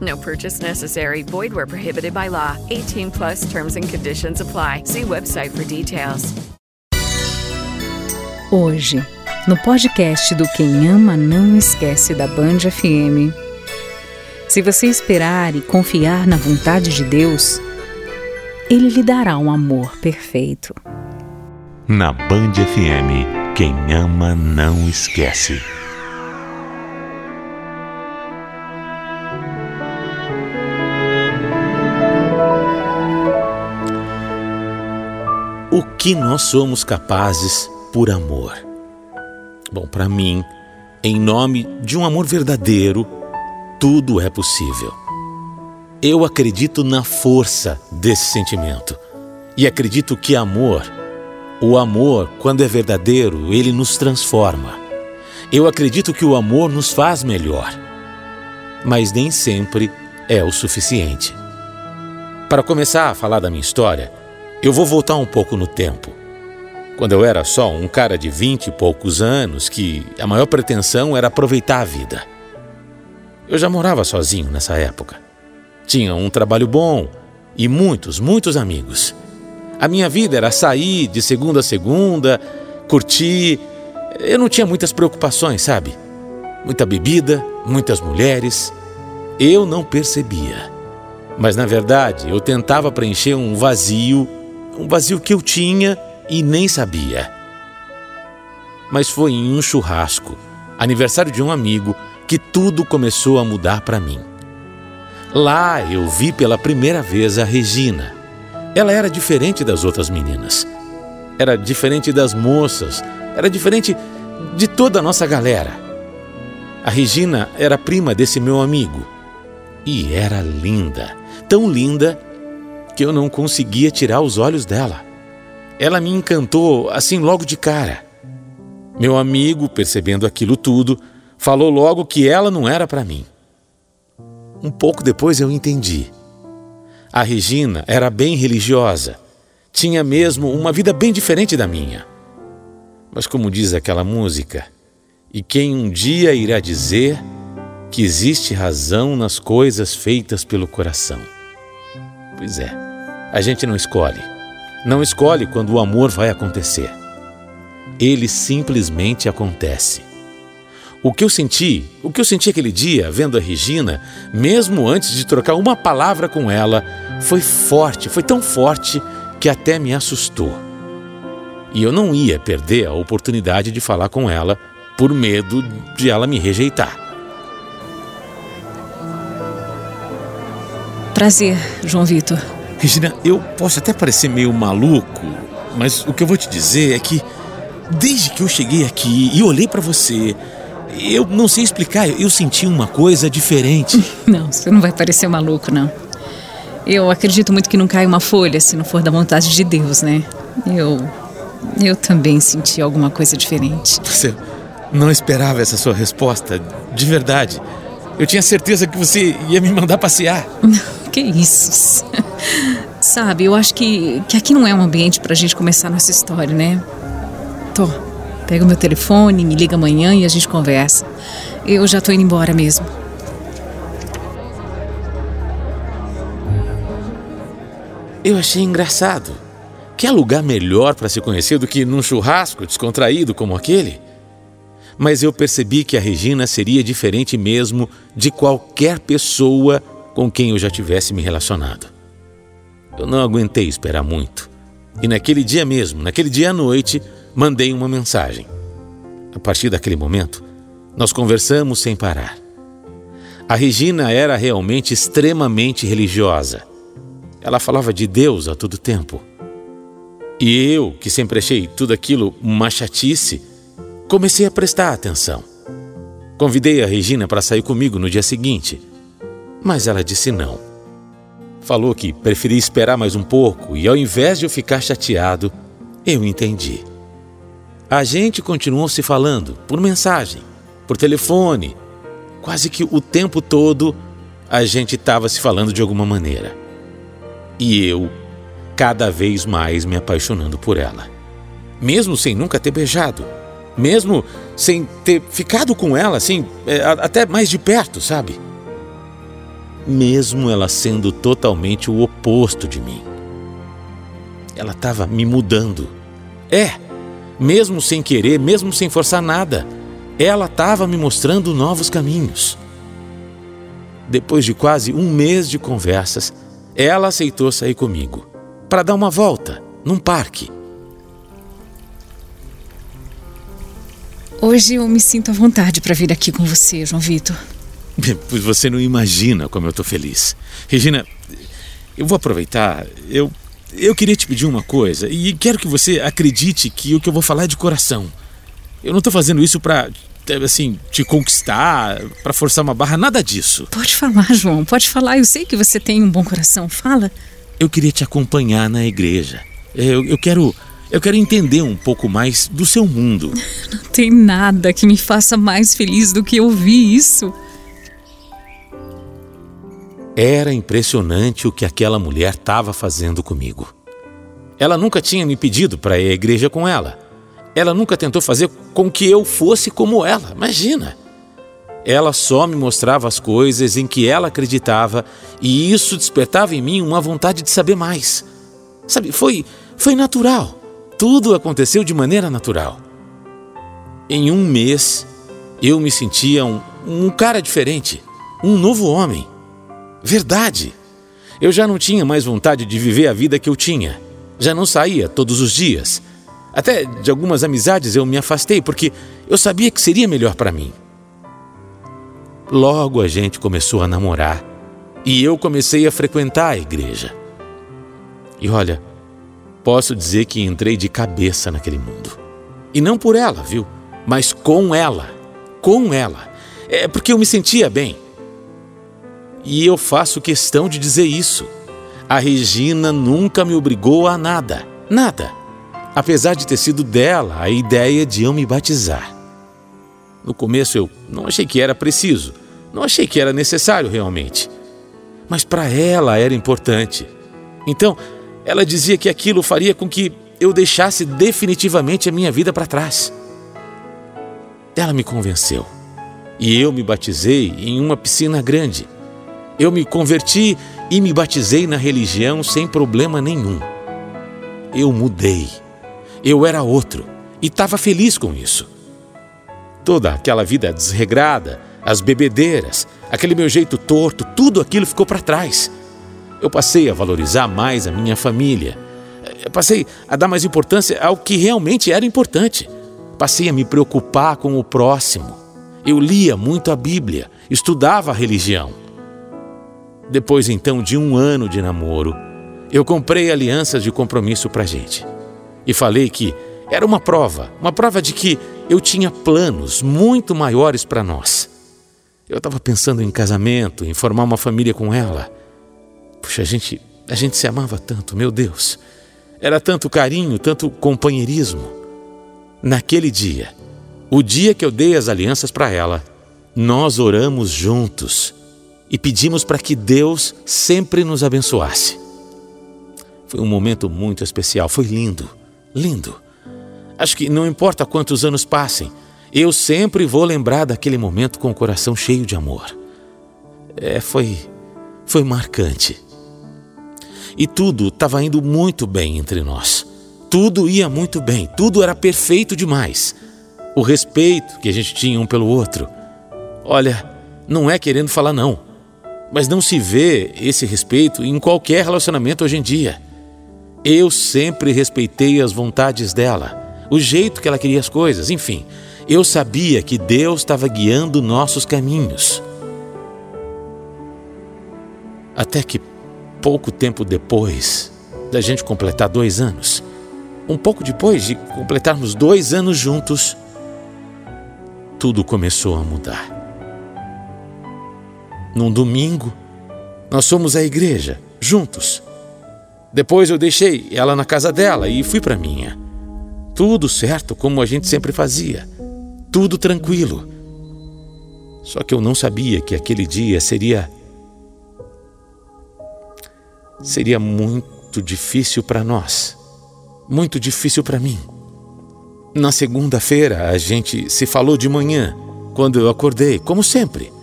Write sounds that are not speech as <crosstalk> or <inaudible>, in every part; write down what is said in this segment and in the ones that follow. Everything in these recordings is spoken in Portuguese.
No purchase necessary. Void where prohibited by law. 18 plus terms and conditions apply. See website for details. Hoje, no podcast do Quem Ama Não Esquece da Band FM. Se você esperar e confiar na vontade de Deus, Ele lhe dará um amor perfeito. Na Band FM, quem ama não esquece. Que nós somos capazes por amor? Bom, para mim, em nome de um amor verdadeiro, tudo é possível. Eu acredito na força desse sentimento e acredito que amor, o amor, quando é verdadeiro, ele nos transforma. Eu acredito que o amor nos faz melhor, mas nem sempre é o suficiente. Para começar a falar da minha história, eu vou voltar um pouco no tempo. Quando eu era só um cara de vinte e poucos anos, que a maior pretensão era aproveitar a vida. Eu já morava sozinho nessa época. Tinha um trabalho bom e muitos, muitos amigos. A minha vida era sair de segunda a segunda, curtir. Eu não tinha muitas preocupações, sabe? Muita bebida, muitas mulheres. Eu não percebia. Mas na verdade, eu tentava preencher um vazio, um vazio que eu tinha e nem sabia. Mas foi em um churrasco, aniversário de um amigo, que tudo começou a mudar para mim. Lá eu vi pela primeira vez a Regina. Ela era diferente das outras meninas. Era diferente das moças. Era diferente de toda a nossa galera. A Regina era prima desse meu amigo. E era linda. Tão linda que eu não conseguia tirar os olhos dela. Ela me encantou assim logo de cara. Meu amigo, percebendo aquilo tudo, falou logo que ela não era para mim. Um pouco depois eu entendi. A Regina era bem religiosa, tinha mesmo uma vida bem diferente da minha. Mas, como diz aquela música, e quem um dia irá dizer que existe razão nas coisas feitas pelo coração? Pois é, a gente não escolhe. Não escolhe quando o amor vai acontecer. Ele simplesmente acontece. O que eu senti, o que eu senti aquele dia vendo a Regina, mesmo antes de trocar uma palavra com ela, foi forte, foi tão forte que até me assustou. E eu não ia perder a oportunidade de falar com ela por medo de ela me rejeitar. Prazer, João Vitor. Regina, eu posso até parecer meio maluco, mas o que eu vou te dizer é que desde que eu cheguei aqui e olhei para você, eu não sei explicar, eu senti uma coisa diferente. <laughs> Não, você não vai parecer maluco, não. Eu acredito muito que não cai uma folha se não for da vontade de Deus, né? Eu. Eu também senti alguma coisa diferente. Você não esperava essa sua resposta, de verdade. Eu tinha certeza que você ia me mandar passear. <laughs> Que isso? <laughs> Sabe, eu acho que, que aqui não é um ambiente pra gente começar nossa história, né? Tô. Pega o meu telefone, me liga amanhã e a gente conversa. Eu já tô indo embora mesmo. Eu achei engraçado. Quer lugar melhor para se conhecer do que num churrasco descontraído como aquele? Mas eu percebi que a Regina seria diferente mesmo de qualquer pessoa com quem eu já tivesse me relacionado. Eu não aguentei esperar muito. E naquele dia mesmo, naquele dia à noite, mandei uma mensagem. A partir daquele momento, nós conversamos sem parar. A Regina era realmente extremamente religiosa. Ela falava de Deus a todo tempo. E eu, que sempre achei tudo aquilo uma chatice, comecei a prestar atenção. Convidei a Regina para sair comigo no dia seguinte, mas ela disse não. Falou que preferia esperar mais um pouco e, ao invés de eu ficar chateado, eu entendi. A gente continuou se falando por mensagem, por telefone. Quase que o tempo todo a gente estava se falando de alguma maneira. E eu, cada vez mais me apaixonando por ela. Mesmo sem nunca ter beijado. Mesmo sem ter ficado com ela, assim, é, até mais de perto, sabe? Mesmo ela sendo totalmente o oposto de mim. Ela estava me mudando. É, mesmo sem querer, mesmo sem forçar nada, ela estava me mostrando novos caminhos. Depois de quase um mês de conversas, ela aceitou sair comigo para dar uma volta num parque. Hoje eu me sinto à vontade para vir aqui com você, João Vitor. Pois <laughs> você não imagina como eu estou feliz. Regina, eu vou aproveitar. Eu, eu queria te pedir uma coisa e quero que você acredite que o que eu vou falar é de coração. Eu não estou fazendo isso para assim, te conquistar, para forçar uma barra, nada disso. Pode falar, João, pode falar. Eu sei que você tem um bom coração. Fala. Eu queria te acompanhar na igreja. Eu, eu quero. Eu quero entender um pouco mais do seu mundo. <laughs> Não tem nada que me faça mais feliz do que ouvir isso. Era impressionante o que aquela mulher estava fazendo comigo. Ela nunca tinha me pedido para ir à igreja com ela. Ela nunca tentou fazer com que eu fosse como ela. Imagina! Ela só me mostrava as coisas em que ela acreditava e isso despertava em mim uma vontade de saber mais. Sabe, foi, foi natural. Tudo aconteceu de maneira natural. Em um mês, eu me sentia um, um cara diferente, um novo homem. Verdade! Eu já não tinha mais vontade de viver a vida que eu tinha. Já não saía todos os dias. Até de algumas amizades eu me afastei porque eu sabia que seria melhor para mim. Logo a gente começou a namorar e eu comecei a frequentar a igreja. E olha, posso dizer que entrei de cabeça naquele mundo. E não por ela, viu? Mas com ela. Com ela. É porque eu me sentia bem. E eu faço questão de dizer isso. A Regina nunca me obrigou a nada, nada. Apesar de ter sido dela a ideia de eu me batizar. No começo eu não achei que era preciso, não achei que era necessário realmente. Mas para ela era importante. Então, ela dizia que aquilo faria com que eu deixasse definitivamente a minha vida para trás. Ela me convenceu. E eu me batizei em uma piscina grande eu me converti e me batizei na religião sem problema nenhum. Eu mudei. Eu era outro e estava feliz com isso. Toda aquela vida desregrada, as bebedeiras, aquele meu jeito torto, tudo aquilo ficou para trás. Eu passei a valorizar mais a minha família. Eu passei a dar mais importância ao que realmente era importante. Passei a me preocupar com o próximo. Eu lia muito a Bíblia, estudava a religião. Depois então de um ano de namoro, eu comprei alianças de compromisso para gente. E falei que era uma prova, uma prova de que eu tinha planos muito maiores para nós. Eu estava pensando em casamento, em formar uma família com ela. Puxa, a gente, a gente se amava tanto, meu Deus. Era tanto carinho, tanto companheirismo. Naquele dia, o dia que eu dei as alianças para ela, nós oramos juntos e pedimos para que Deus sempre nos abençoasse. Foi um momento muito especial, foi lindo, lindo. Acho que não importa quantos anos passem, eu sempre vou lembrar daquele momento com o coração cheio de amor. É, foi, foi marcante. E tudo estava indo muito bem entre nós. Tudo ia muito bem, tudo era perfeito demais. O respeito que a gente tinha um pelo outro. Olha, não é querendo falar não, mas não se vê esse respeito em qualquer relacionamento hoje em dia. Eu sempre respeitei as vontades dela, o jeito que ela queria as coisas, enfim. Eu sabia que Deus estava guiando nossos caminhos. Até que, pouco tempo depois da gente completar dois anos, um pouco depois de completarmos dois anos juntos, tudo começou a mudar. Num domingo, nós fomos à igreja, juntos. Depois eu deixei ela na casa dela e fui para minha. Tudo certo, como a gente sempre fazia tudo tranquilo. Só que eu não sabia que aquele dia seria. seria muito difícil para nós. Muito difícil para mim. Na segunda-feira, a gente se falou de manhã, quando eu acordei, como sempre.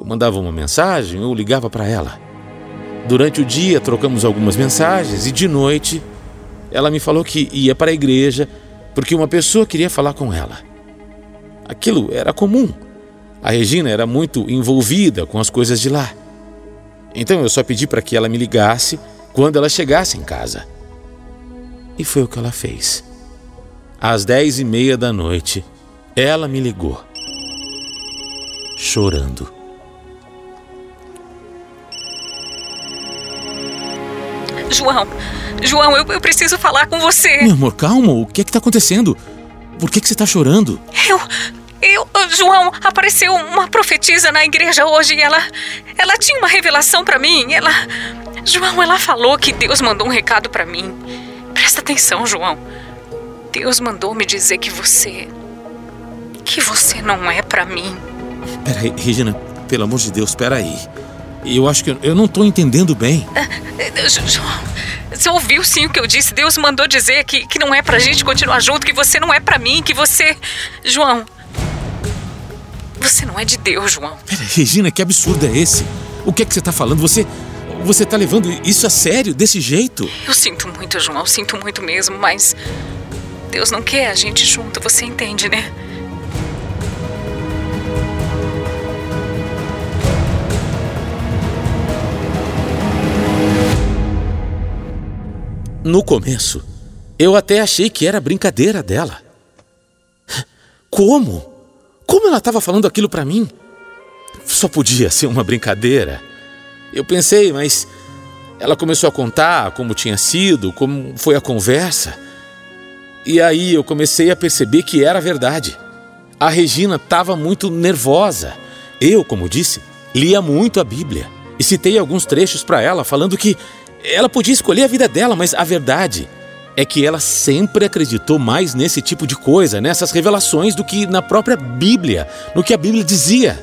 Eu mandava uma mensagem ou ligava para ela. Durante o dia, trocamos algumas mensagens e de noite, ela me falou que ia para a igreja porque uma pessoa queria falar com ela. Aquilo era comum. A Regina era muito envolvida com as coisas de lá. Então eu só pedi para que ela me ligasse quando ela chegasse em casa. E foi o que ela fez. Às dez e meia da noite, ela me ligou, chorando. João, João, eu, eu preciso falar com você. Meu amor, calma, o que é que está acontecendo? Por que, que você está chorando? Eu, eu, João, apareceu uma profetisa na igreja hoje e ela. Ela tinha uma revelação para mim. Ela. João, ela falou que Deus mandou um recado para mim. Presta atenção, João. Deus mandou me dizer que você. que você não é para mim. Peraí, Regina, pelo amor de Deus, peraí. Eu acho que eu, eu não tô entendendo bem. Uh, João, você ouviu sim o que eu disse? Deus mandou dizer que, que não é pra gente continuar junto, que você não é para mim, que você. João, você não é de Deus, João. Pera, Regina, que absurdo é esse? O que é que você tá falando? Você. Você tá levando isso a sério, desse jeito? Eu sinto muito, João, eu sinto muito mesmo, mas. Deus não quer a gente junto, você entende, né? No começo, eu até achei que era brincadeira dela. Como? Como ela estava falando aquilo para mim? Só podia ser uma brincadeira. Eu pensei, mas ela começou a contar como tinha sido, como foi a conversa. E aí eu comecei a perceber que era verdade. A Regina estava muito nervosa. Eu, como disse, lia muito a Bíblia e citei alguns trechos para ela falando que ela podia escolher a vida dela, mas a verdade é que ela sempre acreditou mais nesse tipo de coisa, nessas revelações, do que na própria Bíblia, no que a Bíblia dizia.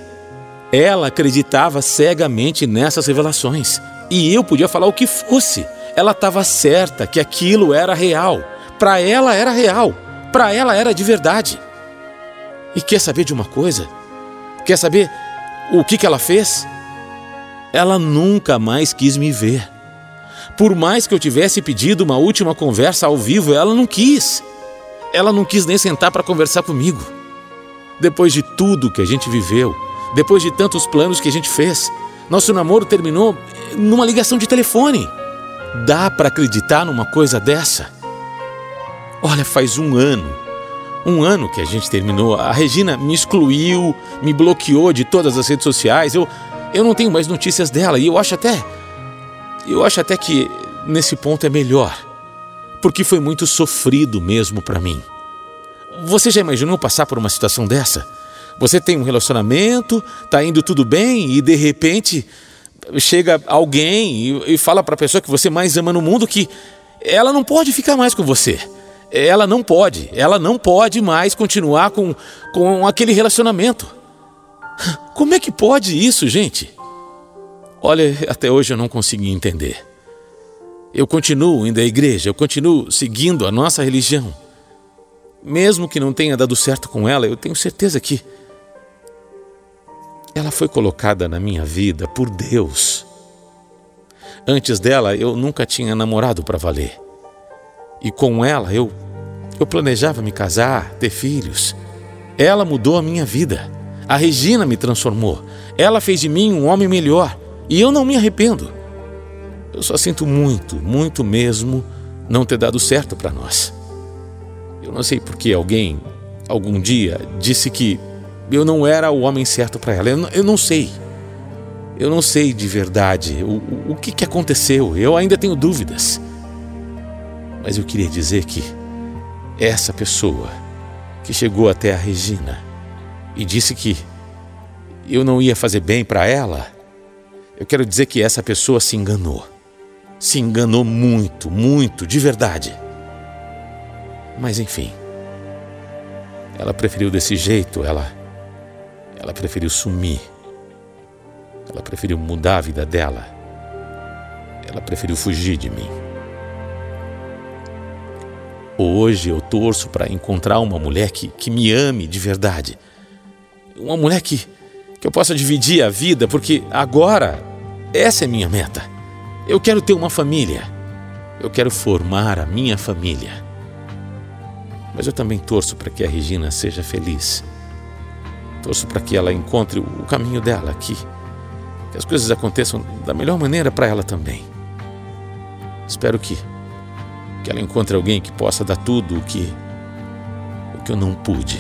Ela acreditava cegamente nessas revelações. E eu podia falar o que fosse. Ela estava certa que aquilo era real. Para ela era real. Para ela era de verdade. E quer saber de uma coisa? Quer saber o que, que ela fez? Ela nunca mais quis me ver. Por mais que eu tivesse pedido uma última conversa ao vivo, ela não quis. Ela não quis nem sentar para conversar comigo. Depois de tudo que a gente viveu, depois de tantos planos que a gente fez, nosso namoro terminou numa ligação de telefone. Dá para acreditar numa coisa dessa? Olha, faz um ano. Um ano que a gente terminou. A Regina me excluiu, me bloqueou de todas as redes sociais. Eu, eu não tenho mais notícias dela e eu acho até eu acho até que nesse ponto é melhor, porque foi muito sofrido mesmo para mim. Você já imaginou passar por uma situação dessa? Você tem um relacionamento, tá indo tudo bem e de repente chega alguém e, fala para a pessoa que você mais ama no mundo que ela não pode ficar mais com você. Ela não pode, ela não pode mais continuar com, com aquele relacionamento. Como é que pode isso, gente? Olha, até hoje eu não consegui entender. Eu continuo indo à igreja, eu continuo seguindo a nossa religião. Mesmo que não tenha dado certo com ela, eu tenho certeza que ela foi colocada na minha vida por Deus. Antes dela, eu nunca tinha namorado para valer. E com ela, eu eu planejava me casar, ter filhos. Ela mudou a minha vida. A Regina me transformou. Ela fez de mim um homem melhor. E eu não me arrependo. Eu só sinto muito, muito mesmo não ter dado certo para nós. Eu não sei porque alguém, algum dia, disse que eu não era o homem certo para ela. Eu não, eu não, sei. Eu não sei de verdade o, o, o que, que aconteceu. Eu ainda tenho dúvidas. Mas eu queria dizer que essa pessoa que chegou até a Regina e disse que eu não ia fazer bem para ela, eu quero dizer que essa pessoa se enganou. Se enganou muito, muito, de verdade. Mas enfim. Ela preferiu desse jeito, ela ela preferiu sumir. Ela preferiu mudar a vida dela. Ela preferiu fugir de mim. Hoje eu torço para encontrar uma mulher que, que me ame de verdade. Uma mulher que, que eu possa dividir a vida, porque agora essa é minha meta. Eu quero ter uma família. Eu quero formar a minha família. Mas eu também torço para que a Regina seja feliz. Torço para que ela encontre o caminho dela aqui. Que as coisas aconteçam da melhor maneira para ela também. Espero que que ela encontre alguém que possa dar tudo o que o que eu não pude.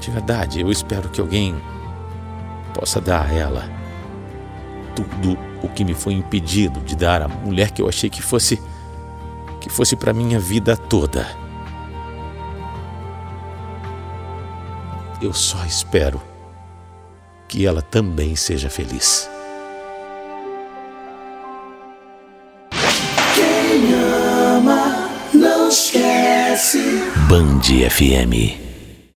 De verdade, eu espero que alguém possa dar a ela tudo o que me foi impedido de dar à mulher que eu achei que fosse que fosse para minha vida toda. Eu só espero que ela também seja feliz. Quem ama não esquece. Band FM.